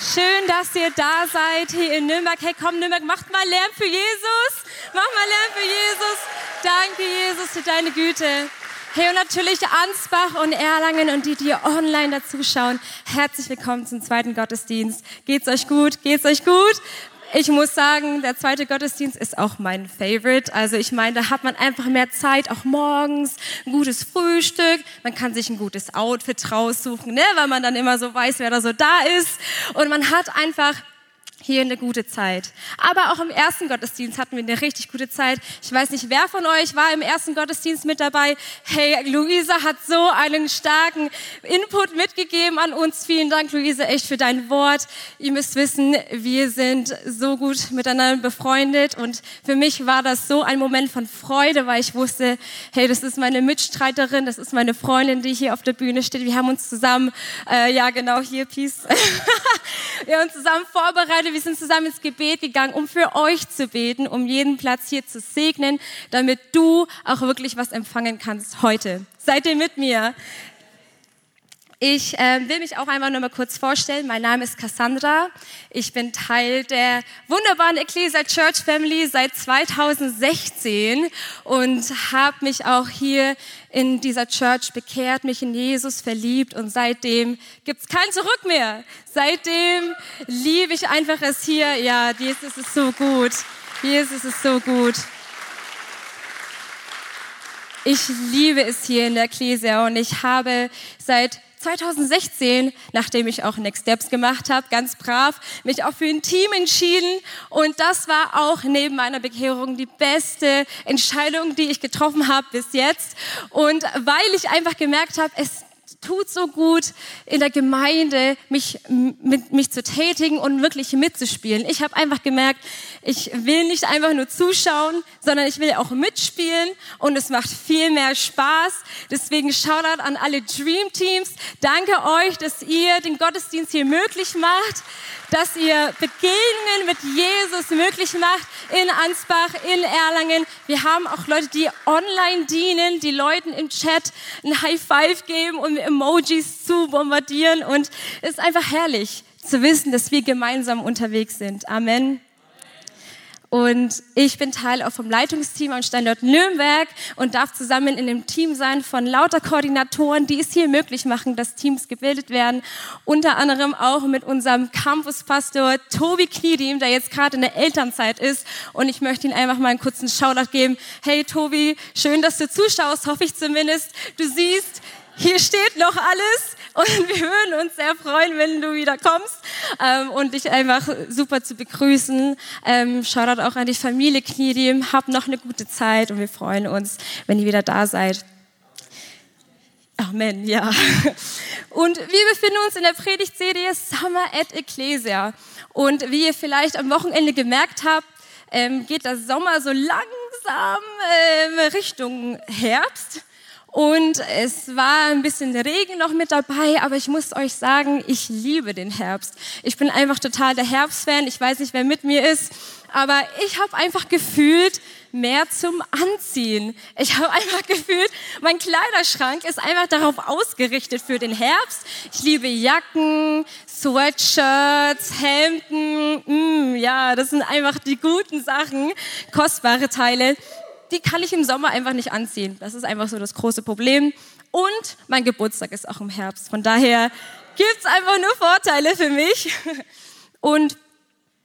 Schön, dass ihr da seid hier in Nürnberg. Hey, komm, Nürnberg, macht mal Lärm für Jesus. Mach mal Lärm für Jesus. Danke, Jesus, für deine Güte. Hey, und natürlich Ansbach und Erlangen und die, die online dazu schauen. Herzlich willkommen zum zweiten Gottesdienst. Geht's euch gut? Geht's euch gut? Ich muss sagen, der zweite Gottesdienst ist auch mein Favorite. Also ich meine, da hat man einfach mehr Zeit, auch morgens, ein gutes Frühstück. Man kann sich ein gutes Outfit raussuchen, ne? weil man dann immer so weiß, wer da so da ist. Und man hat einfach hier eine gute Zeit. Aber auch im ersten Gottesdienst hatten wir eine richtig gute Zeit. Ich weiß nicht, wer von euch war im ersten Gottesdienst mit dabei. Hey, Luisa hat so einen starken Input mitgegeben an uns. Vielen Dank, Luisa, echt für dein Wort. Ihr müsst wissen, wir sind so gut miteinander befreundet und für mich war das so ein Moment von Freude, weil ich wusste, hey, das ist meine Mitstreiterin, das ist meine Freundin, die hier auf der Bühne steht. Wir haben uns zusammen, äh, ja genau, hier, Peace. wir haben uns zusammen vorbereitet Leute, wir sind zusammen ins Gebet gegangen, um für euch zu beten, um jeden Platz hier zu segnen, damit du auch wirklich was empfangen kannst heute. Seid ihr mit mir? Ich äh, will mich auch einmal nur mal kurz vorstellen. Mein Name ist Cassandra. Ich bin Teil der wunderbaren Ecclesia Church Family seit 2016 und habe mich auch hier in dieser Church bekehrt, mich in Jesus verliebt und seitdem gibt's kein Zurück mehr. Seitdem liebe ich einfach es hier. Ja, Jesus ist so gut. Jesus ist so gut. Ich liebe es hier in der Ecclesia und ich habe seit 2016, nachdem ich auch Next Steps gemacht habe, ganz brav, mich auch für ein Team entschieden. Und das war auch neben meiner Bekehrung die beste Entscheidung, die ich getroffen habe bis jetzt. Und weil ich einfach gemerkt habe, es tut so gut in der Gemeinde, mich, mit, mich zu tätigen und wirklich mitzuspielen. Ich habe einfach gemerkt, ich will nicht einfach nur zuschauen, sondern ich will auch mitspielen und es macht viel mehr Spaß. Deswegen Shoutout an alle Dream Teams. Danke euch, dass ihr den Gottesdienst hier möglich macht dass ihr Begegnungen mit Jesus möglich macht in Ansbach, in Erlangen. Wir haben auch Leute, die online dienen, die Leuten im Chat ein High Five geben und Emojis zu bombardieren. Und es ist einfach herrlich zu wissen, dass wir gemeinsam unterwegs sind. Amen. Und ich bin Teil auch vom Leitungsteam am Standort Nürnberg und darf zusammen in dem Team sein von lauter Koordinatoren, die es hier möglich machen, dass Teams gebildet werden. Unter anderem auch mit unserem Campuspastor Tobi Kniedim, der jetzt gerade in der Elternzeit ist. Und ich möchte ihm einfach mal einen kurzen Shoutout geben. Hey Tobi, schön, dass du zuschaust, hoffe ich zumindest. Du siehst, hier steht noch alles und wir würden uns sehr freuen, wenn du wieder kommst ähm, und dich einfach super zu begrüßen. Ähm, Shoutout auch an die Familie Kniedim. Hab noch eine gute Zeit und wir freuen uns, wenn ihr wieder da seid. Amen, ja. Und wir befinden uns in der Predigtserie Summer at Ecclesia. Und wie ihr vielleicht am Wochenende gemerkt habt, ähm, geht der Sommer so langsam ähm, Richtung Herbst. Und es war ein bisschen Regen noch mit dabei, aber ich muss euch sagen, ich liebe den Herbst. Ich bin einfach total der Herbstfan. Ich weiß nicht, wer mit mir ist, aber ich habe einfach gefühlt mehr zum Anziehen. Ich habe einfach gefühlt, mein Kleiderschrank ist einfach darauf ausgerichtet für den Herbst. Ich liebe Jacken, Sweatshirts, Hemden. Mm, ja, das sind einfach die guten Sachen, kostbare Teile die kann ich im Sommer einfach nicht anziehen. Das ist einfach so das große Problem. Und mein Geburtstag ist auch im Herbst. Von daher gibt es einfach nur Vorteile für mich. Und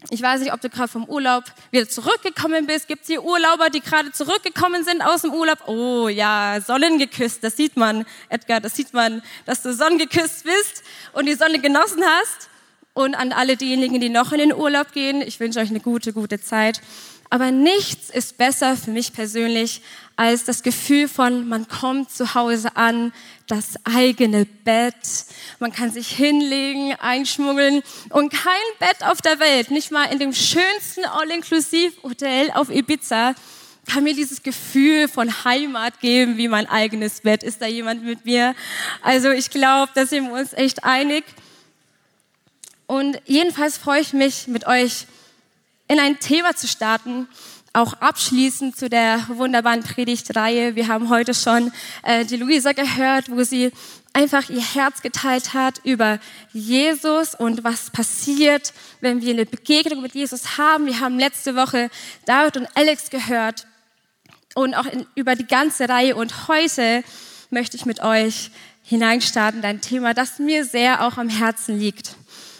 ich weiß nicht, ob du gerade vom Urlaub wieder zurückgekommen bist. Gibt es hier Urlauber, die gerade zurückgekommen sind aus dem Urlaub? Oh ja, sonnengeküsst, das sieht man, Edgar, das sieht man, dass du sonnengeküsst bist und die Sonne genossen hast. Und an alle diejenigen, die noch in den Urlaub gehen, ich wünsche euch eine gute, gute Zeit. Aber nichts ist besser für mich persönlich als das Gefühl von, man kommt zu Hause an, das eigene Bett, man kann sich hinlegen, einschmuggeln und kein Bett auf der Welt, nicht mal in dem schönsten All-Inclusive-Hotel auf Ibiza, kann mir dieses Gefühl von Heimat geben wie mein eigenes Bett. Ist da jemand mit mir? Also ich glaube, da sind wir uns echt einig. Und jedenfalls freue ich mich mit euch in ein Thema zu starten, auch abschließend zu der wunderbaren Predigtreihe. Wir haben heute schon äh, die Luisa gehört, wo sie einfach ihr Herz geteilt hat über Jesus und was passiert, wenn wir eine Begegnung mit Jesus haben. Wir haben letzte Woche David und Alex gehört und auch in, über die ganze Reihe. Und heute möchte ich mit euch hineinstarten, ein Thema, das mir sehr auch am Herzen liegt.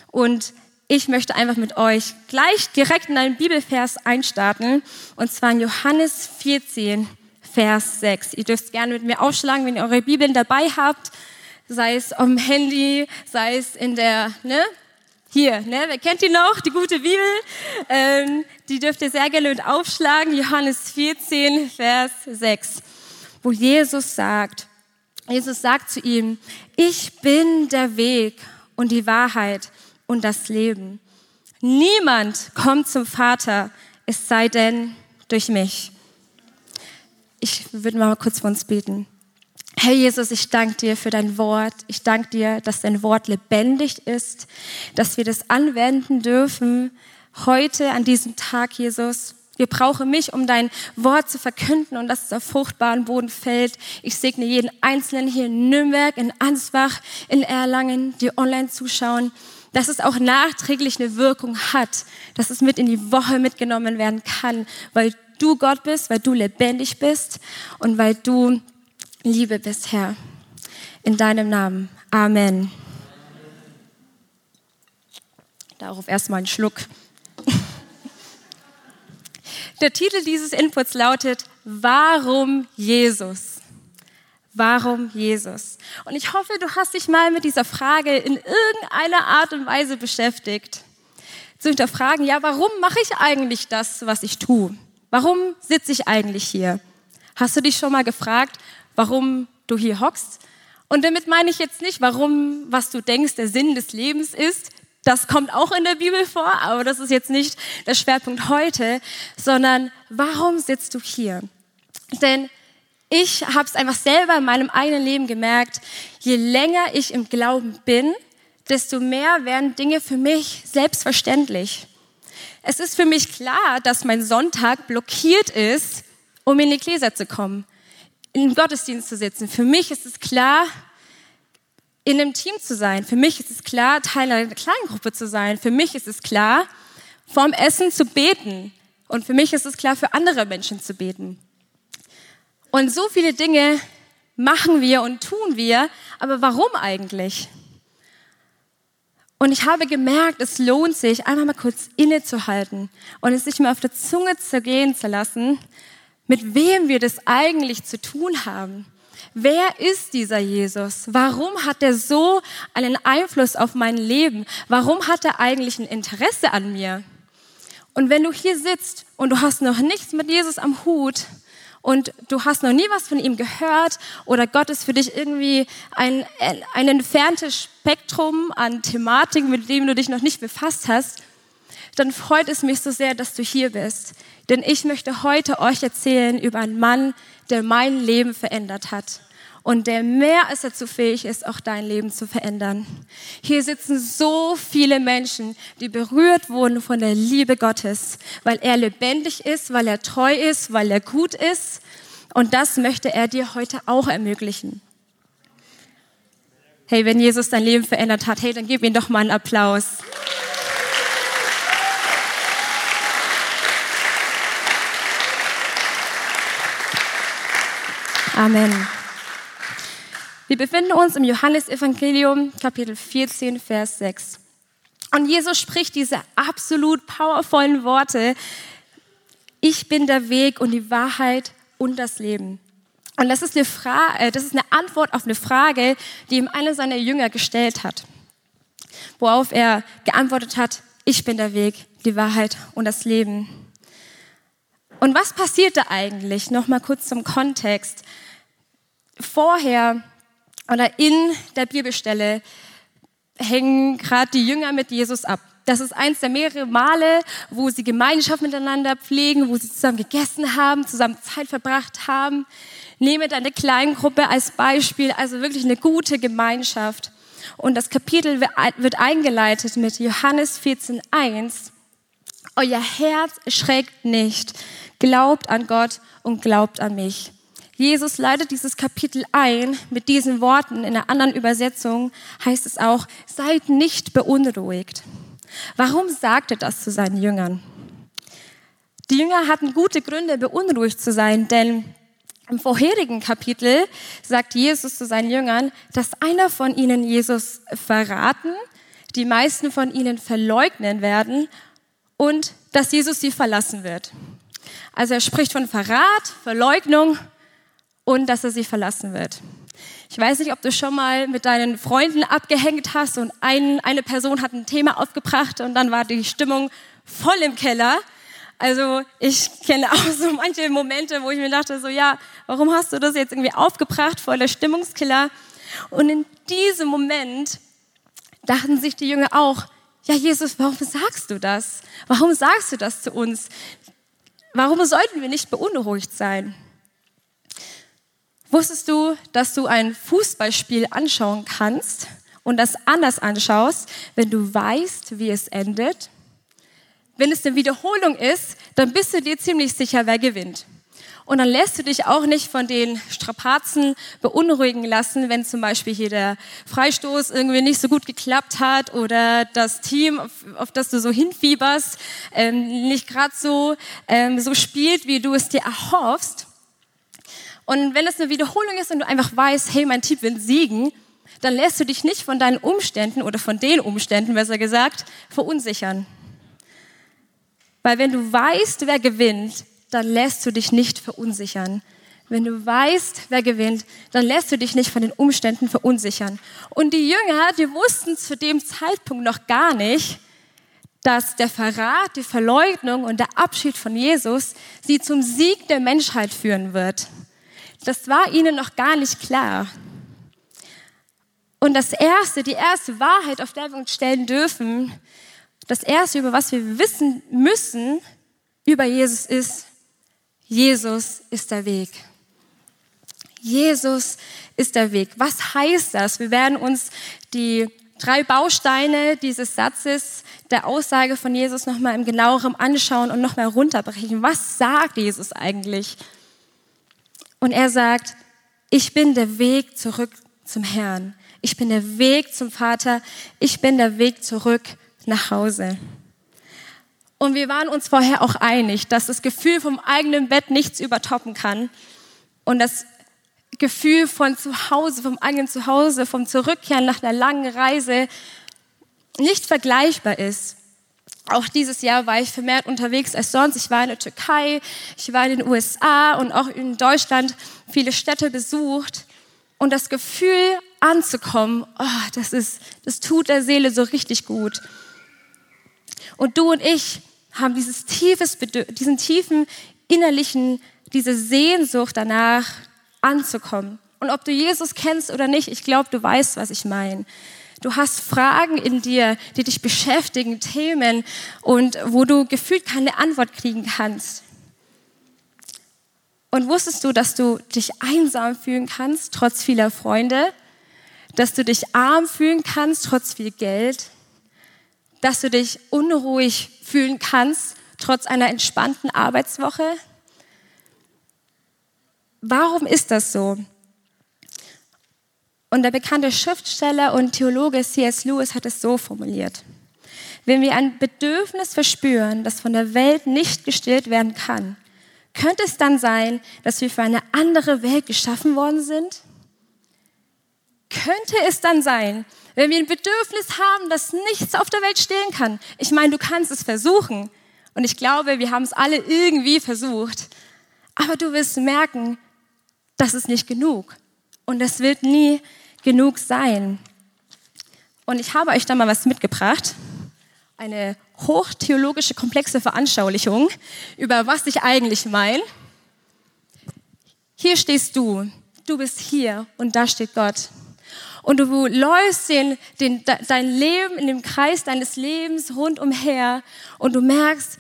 Und ich möchte einfach mit euch gleich direkt in einen Bibelvers einstarten, und zwar in Johannes 14, Vers 6. Ihr dürft gerne mit mir aufschlagen, wenn ihr eure Bibeln dabei habt, sei es am Handy, sei es in der, ne? Hier, ne? Wer kennt die noch? Die gute Bibel. Ähm, die dürft ihr sehr gerne mit aufschlagen. Johannes 14, Vers 6, wo Jesus sagt, Jesus sagt zu ihm, ich bin der Weg und die Wahrheit und das Leben. Niemand kommt zum Vater, es sei denn durch mich. Ich würde mal kurz für uns beten. Herr Jesus, ich danke dir für dein Wort. Ich danke dir, dass dein Wort lebendig ist, dass wir das anwenden dürfen heute an diesem Tag, Jesus. Wir brauchen mich, um dein Wort zu verkünden und dass es auf fruchtbaren Boden fällt. Ich segne jeden Einzelnen hier in Nürnberg, in Ansbach, in Erlangen, die online zuschauen dass es auch nachträglich eine Wirkung hat, dass es mit in die Woche mitgenommen werden kann, weil du Gott bist, weil du lebendig bist und weil du Liebe bist, Herr. In deinem Namen. Amen. Darauf erstmal einen Schluck. Der Titel dieses Inputs lautet, Warum Jesus? Warum Jesus? Und ich hoffe, du hast dich mal mit dieser Frage in irgendeiner Art und Weise beschäftigt. Zu hinterfragen, ja, warum mache ich eigentlich das, was ich tue? Warum sitze ich eigentlich hier? Hast du dich schon mal gefragt, warum du hier hockst? Und damit meine ich jetzt nicht, warum, was du denkst, der Sinn des Lebens ist. Das kommt auch in der Bibel vor, aber das ist jetzt nicht der Schwerpunkt heute, sondern warum sitzt du hier? Denn ich habe es einfach selber in meinem eigenen Leben gemerkt, je länger ich im Glauben bin, desto mehr werden Dinge für mich selbstverständlich. Es ist für mich klar, dass mein Sonntag blockiert ist, um in die Gläser zu kommen, in den Gottesdienst zu sitzen. Für mich ist es klar, in einem Team zu sein. Für mich ist es klar, Teil einer Kleingruppe zu sein. Für mich ist es klar, vorm Essen zu beten. Und für mich ist es klar, für andere Menschen zu beten. Und so viele Dinge machen wir und tun wir, aber warum eigentlich? Und ich habe gemerkt, es lohnt sich, einfach mal kurz innezuhalten und es sich mal auf der Zunge zergehen zu lassen, mit wem wir das eigentlich zu tun haben. Wer ist dieser Jesus? Warum hat er so einen Einfluss auf mein Leben? Warum hat er eigentlich ein Interesse an mir? Und wenn du hier sitzt und du hast noch nichts mit Jesus am Hut, und du hast noch nie was von ihm gehört oder Gott ist für dich irgendwie ein, ein entferntes Spektrum an Thematiken, mit dem du dich noch nicht befasst hast, dann freut es mich so sehr, dass du hier bist. Denn ich möchte heute euch erzählen über einen Mann, der mein Leben verändert hat und der mehr als dazu fähig ist, auch dein Leben zu verändern. Hier sitzen so viele Menschen, die berührt wurden von der Liebe Gottes, weil er lebendig ist, weil er treu ist, weil er gut ist. Und das möchte er dir heute auch ermöglichen. Hey, wenn Jesus dein Leben verändert hat, hey, dann gib ihm doch mal einen Applaus. Amen. Wir befinden uns im Johannesevangelium Kapitel 14, Vers 6. Und Jesus spricht diese absolut powervollen Worte. Ich bin der Weg und die Wahrheit und das Leben. Und das ist eine, Frage, äh, das ist eine Antwort auf eine Frage, die ihm einer seiner Jünger gestellt hat. Worauf er geantwortet hat, ich bin der Weg, die Wahrheit und das Leben. Und was passierte eigentlich? Nochmal kurz zum Kontext. Vorher oder in der Bibelstelle hängen gerade die Jünger mit Jesus ab. Das ist eins der mehreren Male, wo sie Gemeinschaft miteinander pflegen, wo sie zusammen gegessen haben, zusammen Zeit verbracht haben. Nehme deine Kleingruppe als Beispiel, also wirklich eine gute Gemeinschaft. Und das Kapitel wird eingeleitet mit Johannes 14.1. Euer Herz schreckt nicht. Glaubt an Gott und glaubt an mich. Jesus leitet dieses Kapitel ein mit diesen Worten. In einer anderen Übersetzung heißt es auch, seid nicht beunruhigt. Warum sagt er das zu seinen Jüngern? Die Jünger hatten gute Gründe, beunruhigt zu sein, denn im vorherigen Kapitel sagt Jesus zu seinen Jüngern, dass einer von ihnen Jesus verraten, die meisten von ihnen verleugnen werden und dass Jesus sie verlassen wird. Also er spricht von Verrat, Verleugnung und dass er sie verlassen wird. Ich weiß nicht, ob du schon mal mit deinen Freunden abgehängt hast und ein, eine Person hat ein Thema aufgebracht und dann war die Stimmung voll im Keller. Also ich kenne auch so manche Momente, wo ich mir dachte, so ja, warum hast du das jetzt irgendwie aufgebracht, voller Stimmungskiller? Und in diesem Moment dachten sich die Jünger auch, ja Jesus, warum sagst du das? Warum sagst du das zu uns? Warum sollten wir nicht beunruhigt sein? Wusstest du, dass du ein Fußballspiel anschauen kannst und das anders anschaust, wenn du weißt, wie es endet? Wenn es eine Wiederholung ist, dann bist du dir ziemlich sicher, wer gewinnt. Und dann lässt du dich auch nicht von den Strapazen beunruhigen lassen, wenn zum Beispiel hier der Freistoß irgendwie nicht so gut geklappt hat oder das Team, auf, auf das du so hinfieberst, ähm, nicht gerade so, ähm, so spielt, wie du es dir erhoffst. Und wenn es eine Wiederholung ist und du einfach weißt, hey, mein Team will siegen, dann lässt du dich nicht von deinen Umständen oder von den Umständen, besser gesagt, verunsichern. Weil wenn du weißt, wer gewinnt, dann lässt du dich nicht verunsichern. Wenn du weißt, wer gewinnt, dann lässt du dich nicht von den Umständen verunsichern. Und die Jünger, die wussten zu dem Zeitpunkt noch gar nicht, dass der Verrat, die Verleugnung und der Abschied von Jesus sie zum Sieg der Menschheit führen wird. Das war ihnen noch gar nicht klar. Und das erste, die erste Wahrheit, auf der wir uns stellen dürfen, das erste, über was wir wissen müssen über Jesus ist, Jesus ist der Weg. Jesus ist der Weg. Was heißt das? Wir werden uns die drei Bausteine dieses Satzes der Aussage von Jesus nochmal im genaueren anschauen und nochmal runterbrechen. Was sagt Jesus eigentlich? Und er sagt, ich bin der Weg zurück zum Herrn. Ich bin der Weg zum Vater. Ich bin der Weg zurück nach Hause. Und wir waren uns vorher auch einig, dass das Gefühl vom eigenen Bett nichts übertoppen kann. Und das Gefühl von zu Hause, vom eigenen Zuhause, vom Zurückkehren nach einer langen Reise nicht vergleichbar ist. Auch dieses Jahr war ich vermehrt unterwegs als sonst. Ich war in der Türkei, ich war in den USA und auch in Deutschland viele Städte besucht. Und das Gefühl anzukommen, oh, das, ist, das tut der Seele so richtig gut. Und du und ich haben dieses tiefes, diesen tiefen innerlichen, diese Sehnsucht danach anzukommen. Und ob du Jesus kennst oder nicht, ich glaube, du weißt, was ich meine. Du hast Fragen in dir, die dich beschäftigen, Themen und wo du gefühlt keine Antwort kriegen kannst. Und wusstest du, dass du dich einsam fühlen kannst, trotz vieler Freunde? Dass du dich arm fühlen kannst, trotz viel Geld? Dass du dich unruhig fühlen kannst, trotz einer entspannten Arbeitswoche? Warum ist das so? Und der bekannte Schriftsteller und Theologe C.S. Lewis hat es so formuliert. Wenn wir ein Bedürfnis verspüren, das von der Welt nicht gestillt werden kann, könnte es dann sein, dass wir für eine andere Welt geschaffen worden sind? Könnte es dann sein, wenn wir ein Bedürfnis haben, das nichts auf der Welt stillen kann? Ich meine, du kannst es versuchen. Und ich glaube, wir haben es alle irgendwie versucht. Aber du wirst merken, das ist nicht genug. Und es wird nie genug sein. Und ich habe euch da mal was mitgebracht. Eine hochtheologische, komplexe Veranschaulichung über was ich eigentlich meine. Hier stehst du. Du bist hier und da steht Gott. Und du läufst den, den, dein Leben in dem Kreis deines Lebens rundumher und du merkst,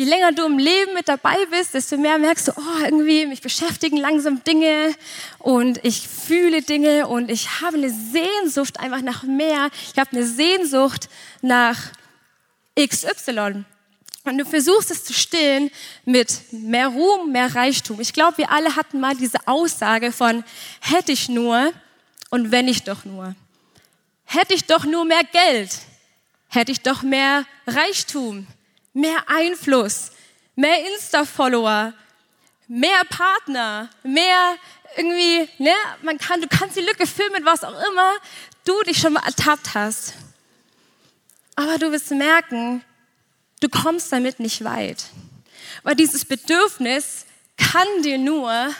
je länger du im Leben mit dabei bist, desto mehr merkst du, oh, irgendwie mich beschäftigen langsam Dinge und ich fühle Dinge und ich habe eine Sehnsucht einfach nach mehr. Ich habe eine Sehnsucht nach XY. Und du versuchst es zu stillen mit mehr Ruhm, mehr Reichtum. Ich glaube, wir alle hatten mal diese Aussage von, hätte ich nur und wenn ich doch nur. Hätte ich doch nur mehr Geld, hätte ich doch mehr Reichtum, mehr Einfluss, mehr Insta-Follower, mehr Partner, mehr irgendwie, ne, man kann, du kannst die Lücke mit was auch immer du dich schon mal ertappt hast. Aber du wirst merken, du kommst damit nicht weit. Weil dieses Bedürfnis kann dir nur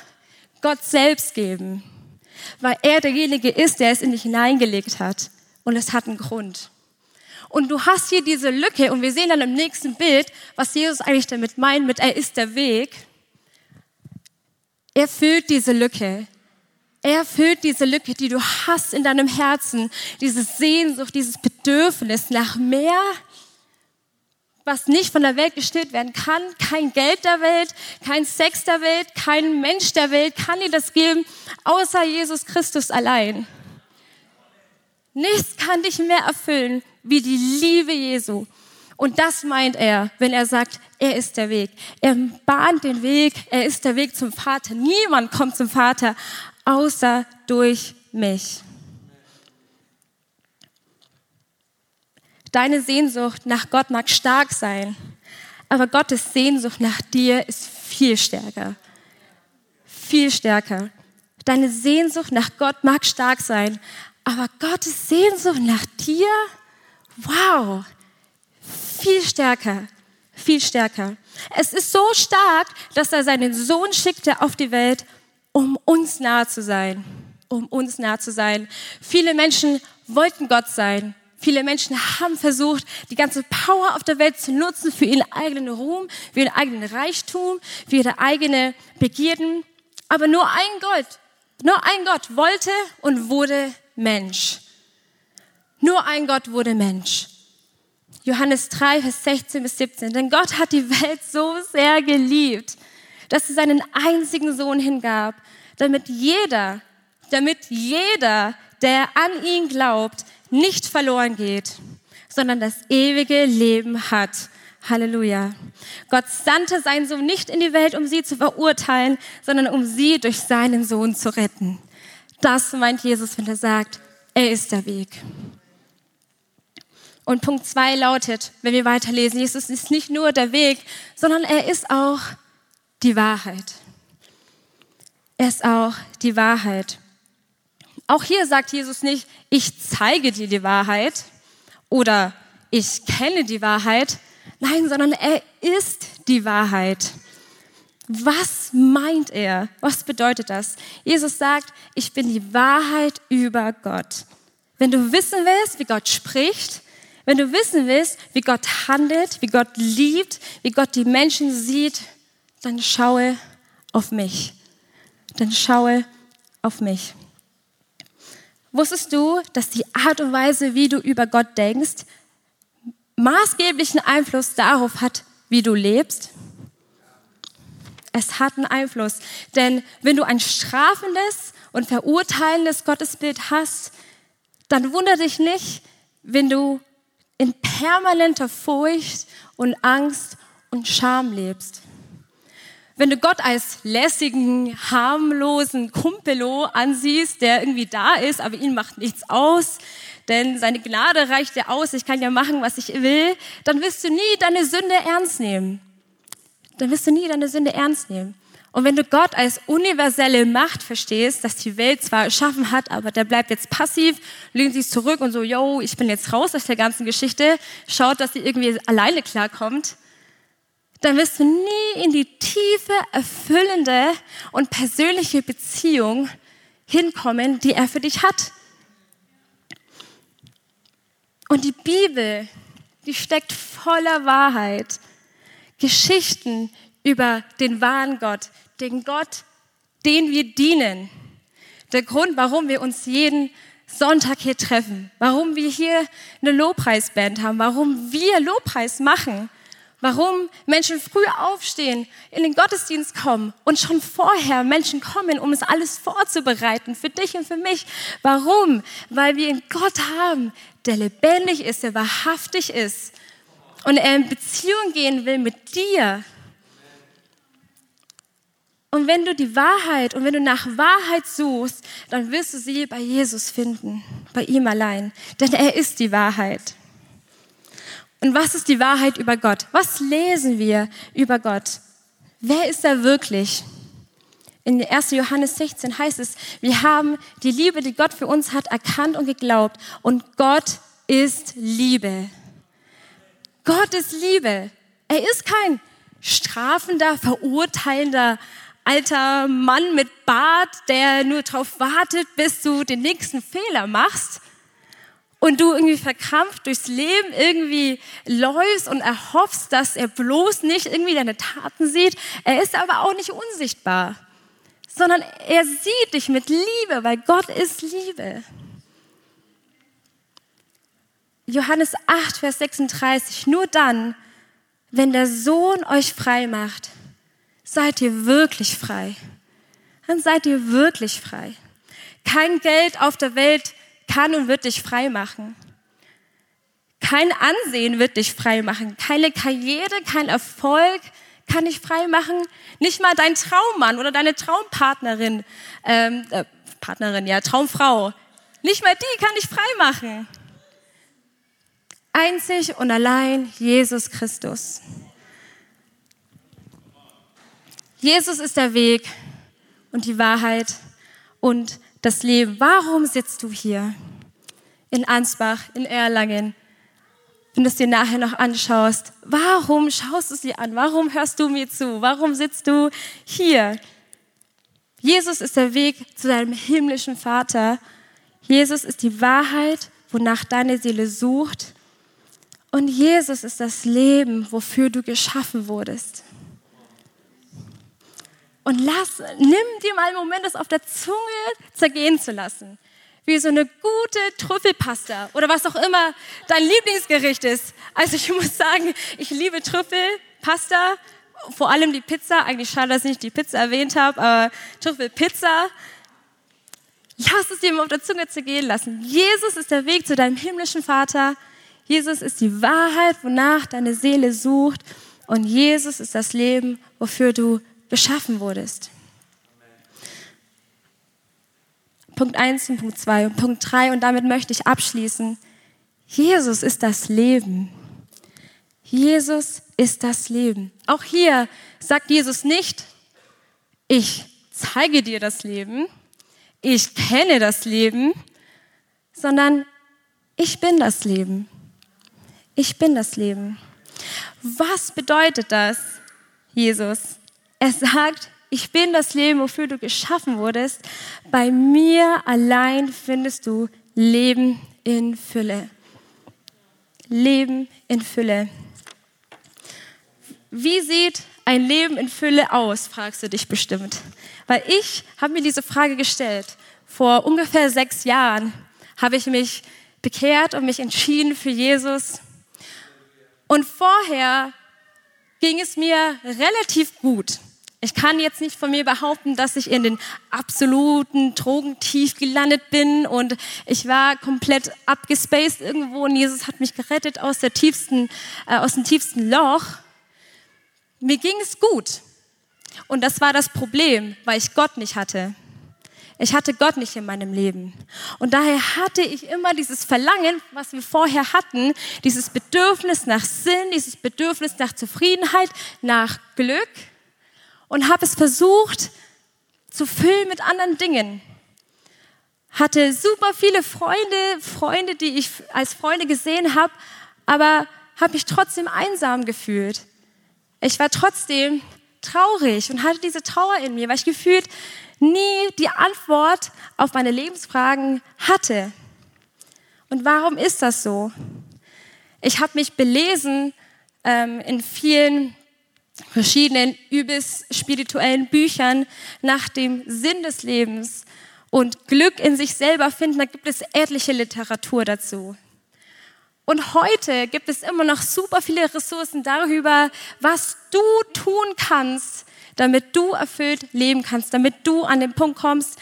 Gott selbst geben. Weil er derjenige ist, der es in dich hineingelegt hat. Und es hat einen Grund. Und du hast hier diese Lücke und wir sehen dann im nächsten Bild, was Jesus eigentlich damit meint mit er ist der Weg. Er füllt diese Lücke. Er füllt diese Lücke, die du hast in deinem Herzen, diese Sehnsucht, dieses Bedürfnis nach mehr, was nicht von der Welt gestillt werden kann. Kein Geld der Welt, kein Sex der Welt, kein Mensch der Welt kann dir das geben, außer Jesus Christus allein. Nichts kann dich mehr erfüllen wie die Liebe Jesu. Und das meint er, wenn er sagt, er ist der Weg. Er bahnt den Weg, er ist der Weg zum Vater. Niemand kommt zum Vater außer durch mich. Deine Sehnsucht nach Gott mag stark sein, aber Gottes Sehnsucht nach dir ist viel stärker. Viel stärker. Deine Sehnsucht nach Gott mag stark sein, aber Gottes Sehnsucht nach dir, wow, viel stärker, viel stärker. Es ist so stark, dass er seinen Sohn schickte auf die Welt, um uns nahe zu sein, um uns nahe zu sein. Viele Menschen wollten Gott sein. Viele Menschen haben versucht, die ganze Power auf der Welt zu nutzen für ihren eigenen Ruhm, für ihren eigenen Reichtum, für ihre eigene Begierden. Aber nur ein Gott, nur ein Gott wollte und wurde Mensch. Nur ein Gott wurde Mensch. Johannes 3, Vers 16 bis 17. Denn Gott hat die Welt so sehr geliebt, dass er seinen einzigen Sohn hingab, damit jeder, damit jeder, der an ihn glaubt, nicht verloren geht, sondern das ewige Leben hat. Halleluja. Gott sandte seinen Sohn nicht in die Welt, um sie zu verurteilen, sondern um sie durch seinen Sohn zu retten. Das meint Jesus, wenn er sagt, er ist der Weg. Und Punkt zwei lautet, wenn wir weiterlesen, Jesus ist nicht nur der Weg, sondern er ist auch die Wahrheit. Er ist auch die Wahrheit. Auch hier sagt Jesus nicht, ich zeige dir die Wahrheit oder ich kenne die Wahrheit. Nein, sondern er ist die Wahrheit. Was meint er? Was bedeutet das? Jesus sagt, ich bin die Wahrheit über Gott. Wenn du wissen willst, wie Gott spricht, wenn du wissen willst, wie Gott handelt, wie Gott liebt, wie Gott die Menschen sieht, dann schaue auf mich. Dann schaue auf mich. Wusstest du, dass die Art und Weise, wie du über Gott denkst, maßgeblichen Einfluss darauf hat, wie du lebst? Es hat einen Einfluss. Denn wenn du ein strafendes und verurteilendes Gottesbild hast, dann wundere dich nicht, wenn du in permanenter Furcht und Angst und Scham lebst. Wenn du Gott als lässigen, harmlosen Kumpelo ansiehst, der irgendwie da ist, aber ihn macht nichts aus, denn seine Gnade reicht ja aus, ich kann ja machen, was ich will, dann wirst du nie deine Sünde ernst nehmen. Dann wirst du nie deine Sünde ernst nehmen. Und wenn du Gott als universelle Macht verstehst, dass die Welt zwar erschaffen hat, aber der bleibt jetzt passiv, lehnt sich zurück und so, yo, ich bin jetzt raus aus der ganzen Geschichte, schaut, dass sie irgendwie alleine klarkommt, dann wirst du nie in die tiefe, erfüllende und persönliche Beziehung hinkommen, die er für dich hat. Und die Bibel, die steckt voller Wahrheit. Geschichten über den wahren Gott, den Gott, den wir dienen. Der Grund, warum wir uns jeden Sonntag hier treffen, warum wir hier eine Lobpreisband haben, warum wir Lobpreis machen Warum Menschen früh aufstehen, in den Gottesdienst kommen und schon vorher Menschen kommen, um es alles vorzubereiten, für dich und für mich. Warum? Weil wir einen Gott haben, der lebendig ist, der wahrhaftig ist und er in Beziehung gehen will mit dir. Und wenn du die Wahrheit und wenn du nach Wahrheit suchst, dann wirst du sie bei Jesus finden, bei ihm allein. Denn er ist die Wahrheit. Und was ist die Wahrheit über Gott? Was lesen wir über Gott? Wer ist er wirklich? In 1. Johannes 16 heißt es, wir haben die Liebe, die Gott für uns hat, erkannt und geglaubt. Und Gott ist Liebe. Gott ist Liebe. Er ist kein strafender, verurteilender, alter Mann mit Bart, der nur darauf wartet, bis du den nächsten Fehler machst und du irgendwie verkrampft durchs Leben irgendwie läufst und erhoffst, dass er bloß nicht irgendwie deine Taten sieht. Er ist aber auch nicht unsichtbar, sondern er sieht dich mit Liebe, weil Gott ist Liebe. Johannes 8, Vers 36, nur dann, wenn der Sohn euch frei macht, seid ihr wirklich frei. Dann seid ihr wirklich frei. Kein Geld auf der Welt kann und wird dich frei machen. Kein Ansehen wird dich frei machen. Keine Karriere, kein Erfolg kann dich frei machen. Nicht mal dein Traummann oder deine Traumpartnerin, ähm, äh, Partnerin, ja, Traumfrau. Nicht mal die kann dich frei machen. Einzig und allein Jesus Christus. Jesus ist der Weg und die Wahrheit und das Leben. Warum sitzt du hier in Ansbach, in Erlangen? Wenn du es dir nachher noch anschaust, warum schaust du dir an? Warum hörst du mir zu? Warum sitzt du hier? Jesus ist der Weg zu deinem himmlischen Vater. Jesus ist die Wahrheit, wonach deine Seele sucht. Und Jesus ist das Leben, wofür du geschaffen wurdest. Und lass, nimm dir mal einen Moment, das auf der Zunge zergehen zu lassen. Wie so eine gute Trüffelpasta oder was auch immer dein Lieblingsgericht ist. Also ich muss sagen, ich liebe Trüffelpasta, vor allem die Pizza. Eigentlich schade, dass ich nicht die Pizza erwähnt habe, aber Trüffelpizza. Lass es dir mal auf der Zunge zergehen lassen. Jesus ist der Weg zu deinem himmlischen Vater. Jesus ist die Wahrheit, wonach deine Seele sucht. Und Jesus ist das Leben, wofür du beschaffen wurdest. Punkt 1 und Punkt 2 und Punkt 3 und damit möchte ich abschließen. Jesus ist das Leben. Jesus ist das Leben. Auch hier sagt Jesus nicht, ich zeige dir das Leben, ich kenne das Leben, sondern ich bin das Leben. Ich bin das Leben. Was bedeutet das, Jesus? Er sagt, ich bin das Leben, wofür du geschaffen wurdest. Bei mir allein findest du Leben in Fülle. Leben in Fülle. Wie sieht ein Leben in Fülle aus, fragst du dich bestimmt. Weil ich habe mir diese Frage gestellt. Vor ungefähr sechs Jahren habe ich mich bekehrt und mich entschieden für Jesus. Und vorher ging es mir relativ gut. Ich kann jetzt nicht von mir behaupten, dass ich in den absoluten Drogentief gelandet bin und ich war komplett abgespaced irgendwo und Jesus hat mich gerettet aus, der tiefsten, äh, aus dem tiefsten Loch. Mir ging es gut. Und das war das Problem, weil ich Gott nicht hatte. Ich hatte Gott nicht in meinem Leben. Und daher hatte ich immer dieses Verlangen, was wir vorher hatten, dieses Bedürfnis nach Sinn, dieses Bedürfnis nach Zufriedenheit, nach Glück und habe es versucht zu füllen mit anderen Dingen. Hatte super viele Freunde, Freunde, die ich als Freunde gesehen habe, aber habe mich trotzdem einsam gefühlt. Ich war trotzdem traurig und hatte diese Trauer in mir, weil ich gefühlt nie die Antwort auf meine Lebensfragen hatte. Und warum ist das so? Ich habe mich belesen ähm, in vielen verschiedenen übelst spirituellen Büchern nach dem Sinn des Lebens und Glück in sich selber finden, da gibt es etliche Literatur dazu. Und heute gibt es immer noch super viele Ressourcen darüber, was du tun kannst, damit du erfüllt leben kannst, damit du an den Punkt kommst,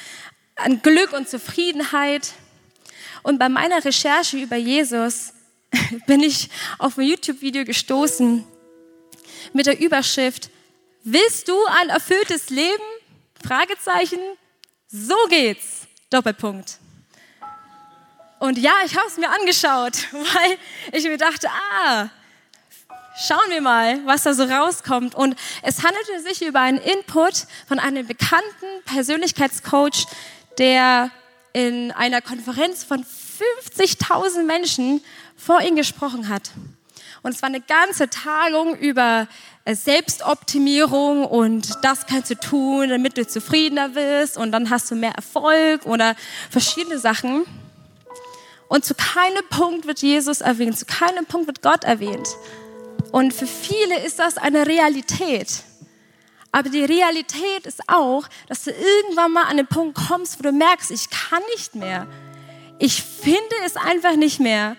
an Glück und Zufriedenheit. Und bei meiner Recherche über Jesus bin ich auf ein YouTube-Video gestoßen mit der Überschrift, willst du ein erfülltes Leben? Fragezeichen, so geht's. Doppelpunkt. Und ja, ich habe es mir angeschaut, weil ich mir dachte, ah, schauen wir mal, was da so rauskommt. Und es handelte sich über einen Input von einem bekannten Persönlichkeitscoach, der in einer Konferenz von 50.000 Menschen vor ihm gesprochen hat. Und es war eine ganze Tagung über äh, Selbstoptimierung und das kannst du tun, damit du zufriedener wirst und dann hast du mehr Erfolg oder verschiedene Sachen. Und zu keinem Punkt wird Jesus erwähnt, zu keinem Punkt wird Gott erwähnt. Und für viele ist das eine Realität. Aber die Realität ist auch, dass du irgendwann mal an den Punkt kommst, wo du merkst, ich kann nicht mehr. Ich finde es einfach nicht mehr.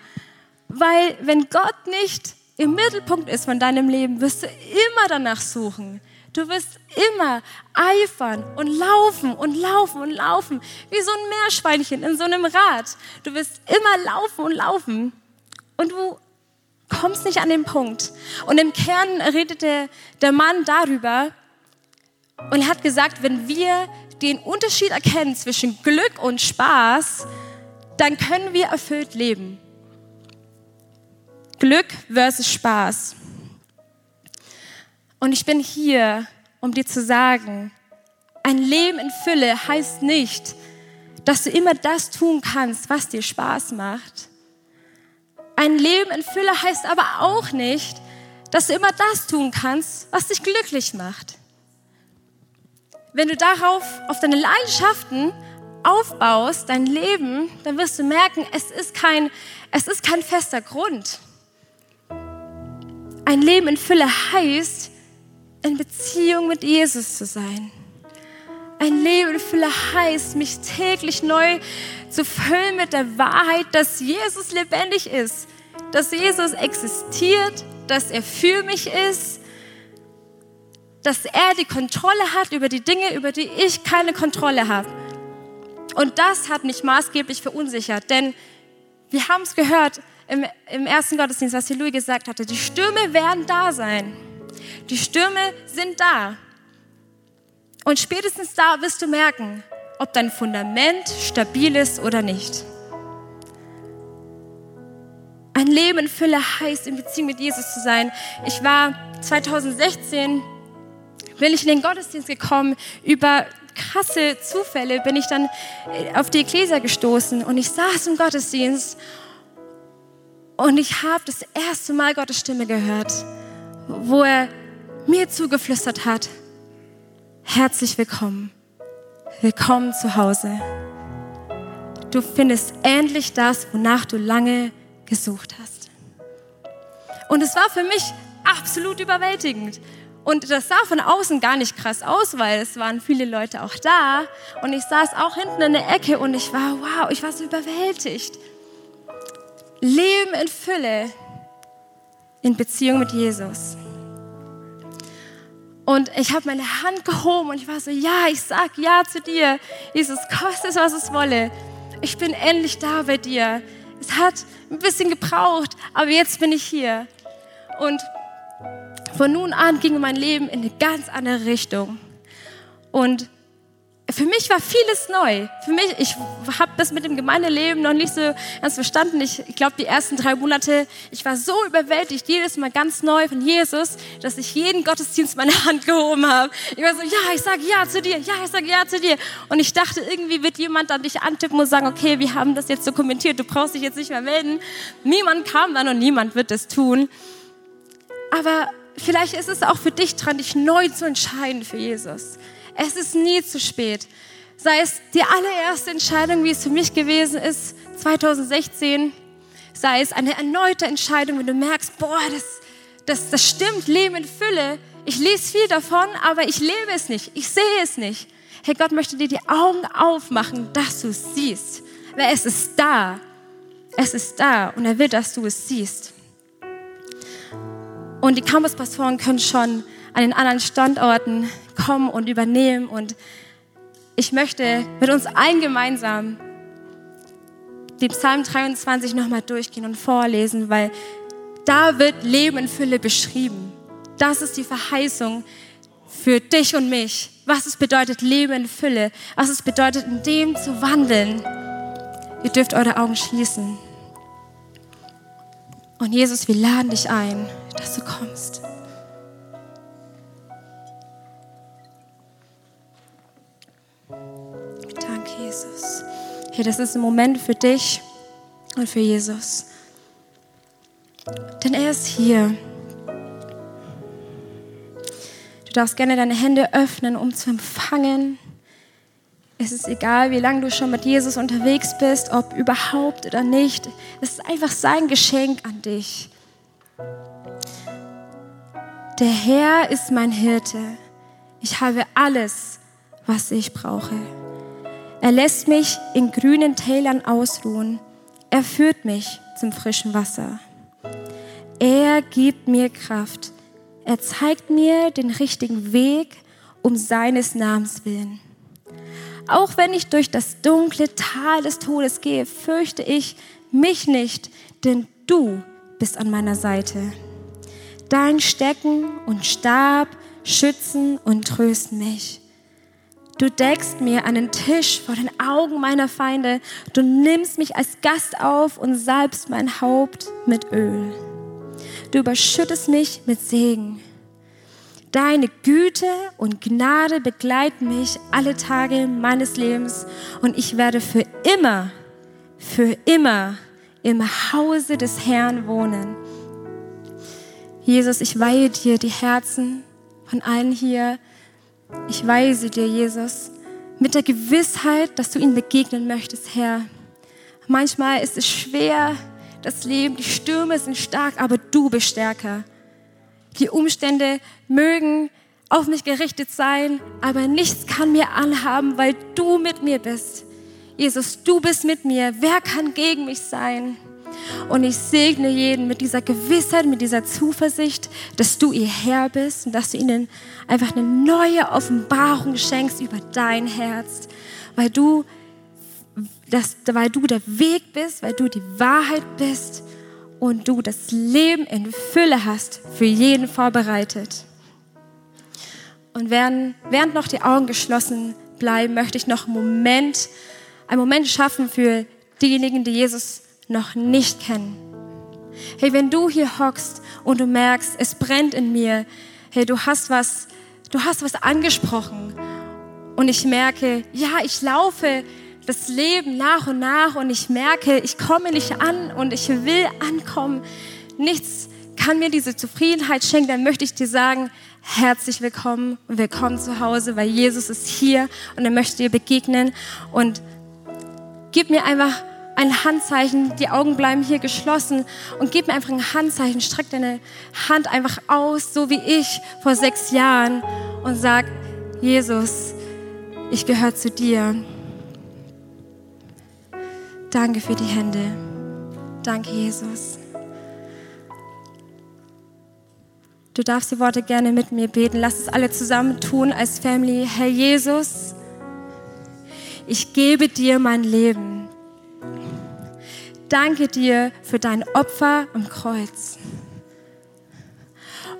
Weil wenn Gott nicht im Mittelpunkt ist von deinem Leben, wirst du immer danach suchen. Du wirst immer eifern und laufen und laufen und laufen, wie so ein Meerschweinchen in so einem Rad. Du wirst immer laufen und laufen und du kommst nicht an den Punkt. Und im Kern redete der Mann darüber und hat gesagt, wenn wir den Unterschied erkennen zwischen Glück und Spaß, dann können wir erfüllt leben. Glück versus Spaß. Und ich bin hier, um dir zu sagen, ein Leben in Fülle heißt nicht, dass du immer das tun kannst, was dir Spaß macht. Ein Leben in Fülle heißt aber auch nicht, dass du immer das tun kannst, was dich glücklich macht. Wenn du darauf, auf deine Leidenschaften aufbaust, dein Leben, dann wirst du merken, es ist kein, es ist kein fester Grund. Ein Leben in Fülle heißt, in Beziehung mit Jesus zu sein. Ein Leben in Fülle heißt, mich täglich neu zu füllen mit der Wahrheit, dass Jesus lebendig ist, dass Jesus existiert, dass er für mich ist, dass er die Kontrolle hat über die Dinge, über die ich keine Kontrolle habe. Und das hat mich maßgeblich verunsichert, denn wir haben es gehört, im, im ersten Gottesdienst, was hier Louis gesagt hatte, die Stürme werden da sein. Die Stürme sind da. Und spätestens da wirst du merken, ob dein Fundament stabil ist oder nicht. Ein Leben in Fülle heißt, in Beziehung mit Jesus zu sein. Ich war 2016, bin ich in den Gottesdienst gekommen, über krasse Zufälle bin ich dann auf die Ekklesia gestoßen und ich saß im Gottesdienst und ich habe das erste Mal Gottes Stimme gehört, wo er mir zugeflüstert hat, herzlich willkommen, willkommen zu Hause. Du findest endlich das, wonach du lange gesucht hast. Und es war für mich absolut überwältigend. Und das sah von außen gar nicht krass aus, weil es waren viele Leute auch da. Und ich saß auch hinten in der Ecke und ich war, wow, ich war so überwältigt. Leben in Fülle in Beziehung mit Jesus. Und ich habe meine Hand gehoben und ich war so, ja, ich sag ja zu dir. Jesus, koste es, was es wolle. Ich bin endlich da bei dir. Es hat ein bisschen gebraucht, aber jetzt bin ich hier. Und von nun an ging mein Leben in eine ganz andere Richtung. Und für mich war vieles neu. Für mich, ich habe das mit dem Gemeindeleben noch nicht so ganz verstanden. Ich, glaube, die ersten drei Monate, ich war so überwältigt, jedes Mal ganz neu von Jesus, dass ich jeden Gottesdienst meine Hand gehoben habe. Ich war so, ja, ich sage ja zu dir, ja, ich sage ja zu dir. Und ich dachte, irgendwie wird jemand dann dich antippen und sagen, okay, wir haben das jetzt so kommentiert, du brauchst dich jetzt nicht mehr melden. Niemand kam dann und niemand wird das tun. Aber vielleicht ist es auch für dich dran, dich neu zu entscheiden für Jesus. Es ist nie zu spät. Sei es die allererste Entscheidung, wie es für mich gewesen ist, 2016, sei es eine erneute Entscheidung, wenn du merkst, boah, das, das, das stimmt, Leben in Fülle. Ich lese viel davon, aber ich lebe es nicht, ich sehe es nicht. Hey, Gott möchte dir die Augen aufmachen, dass du es siehst. Weil es ist da. Es ist da und er will, dass du es siehst. Und die Campuspastoren können schon an den anderen Standorten kommen und übernehmen. Und ich möchte mit uns allen gemeinsam den Psalm 23 nochmal durchgehen und vorlesen, weil da wird Leben in Fülle beschrieben. Das ist die Verheißung für dich und mich. Was es bedeutet, Leben in Fülle. Was es bedeutet, in dem zu wandeln. Ihr dürft eure Augen schließen. Und Jesus, wir laden dich ein, dass du kommst. Jesus. Hey, das ist ein Moment für dich und für Jesus. Denn er ist hier. Du darfst gerne deine Hände öffnen, um zu empfangen. Es ist egal, wie lange du schon mit Jesus unterwegs bist, ob überhaupt oder nicht. Es ist einfach sein Geschenk an dich. Der Herr ist mein Hirte. Ich habe alles, was ich brauche. Er lässt mich in grünen Tälern ausruhen. Er führt mich zum frischen Wasser. Er gibt mir Kraft. Er zeigt mir den richtigen Weg um seines Namens willen. Auch wenn ich durch das dunkle Tal des Todes gehe, fürchte ich mich nicht, denn du bist an meiner Seite. Dein Stecken und Stab schützen und trösten mich. Du deckst mir einen Tisch vor den Augen meiner Feinde. Du nimmst mich als Gast auf und salbst mein Haupt mit Öl. Du überschüttest mich mit Segen. Deine Güte und Gnade begleiten mich alle Tage meines Lebens und ich werde für immer, für immer im Hause des Herrn wohnen. Jesus, ich weihe dir die Herzen von allen hier, ich weise dir, Jesus, mit der Gewissheit, dass du ihnen begegnen möchtest, Herr. Manchmal ist es schwer, das Leben, die Stürme sind stark, aber du bist stärker. Die Umstände mögen auf mich gerichtet sein, aber nichts kann mir anhaben, weil du mit mir bist. Jesus, du bist mit mir. Wer kann gegen mich sein? Und ich segne jeden mit dieser Gewissheit, mit dieser Zuversicht, dass du ihr Herr bist und dass du ihnen einfach eine neue Offenbarung schenkst über dein Herz, weil du, das, weil du der Weg bist, weil du die Wahrheit bist und du das Leben in Fülle hast, für jeden vorbereitet. Und während, während noch die Augen geschlossen bleiben, möchte ich noch einen Moment, einen Moment schaffen für diejenigen, die Jesus noch nicht kennen. Hey, wenn du hier hockst und du merkst, es brennt in mir, hey, du hast was, du hast was angesprochen und ich merke, ja, ich laufe das Leben nach und nach und ich merke, ich komme nicht an und ich will ankommen. Nichts kann mir diese Zufriedenheit schenken, dann möchte ich dir sagen, herzlich willkommen und willkommen zu Hause, weil Jesus ist hier und er möchte dir begegnen und gib mir einfach ein Handzeichen, die Augen bleiben hier geschlossen und gib mir einfach ein Handzeichen, streck deine Hand einfach aus, so wie ich vor sechs Jahren und sag, Jesus, ich gehöre zu dir. Danke für die Hände. Danke, Jesus. Du darfst die Worte gerne mit mir beten. Lass es alle zusammen tun als Family. Herr Jesus, ich gebe dir mein Leben danke dir für dein Opfer am Kreuz.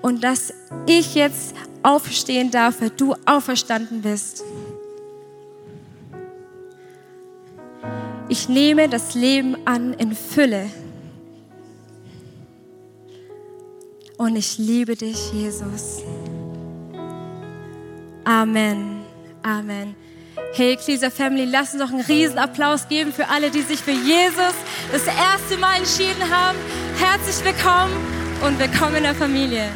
Und dass ich jetzt aufstehen darf, weil du auferstanden bist. Ich nehme das Leben an in Fülle. Und ich liebe dich, Jesus. Amen. Amen. Hey, Ecclesia Family, lass uns noch einen riesen Applaus geben für alle, die sich für Jesus das erste Mal entschieden haben. Herzlich willkommen und willkommen in der Familie.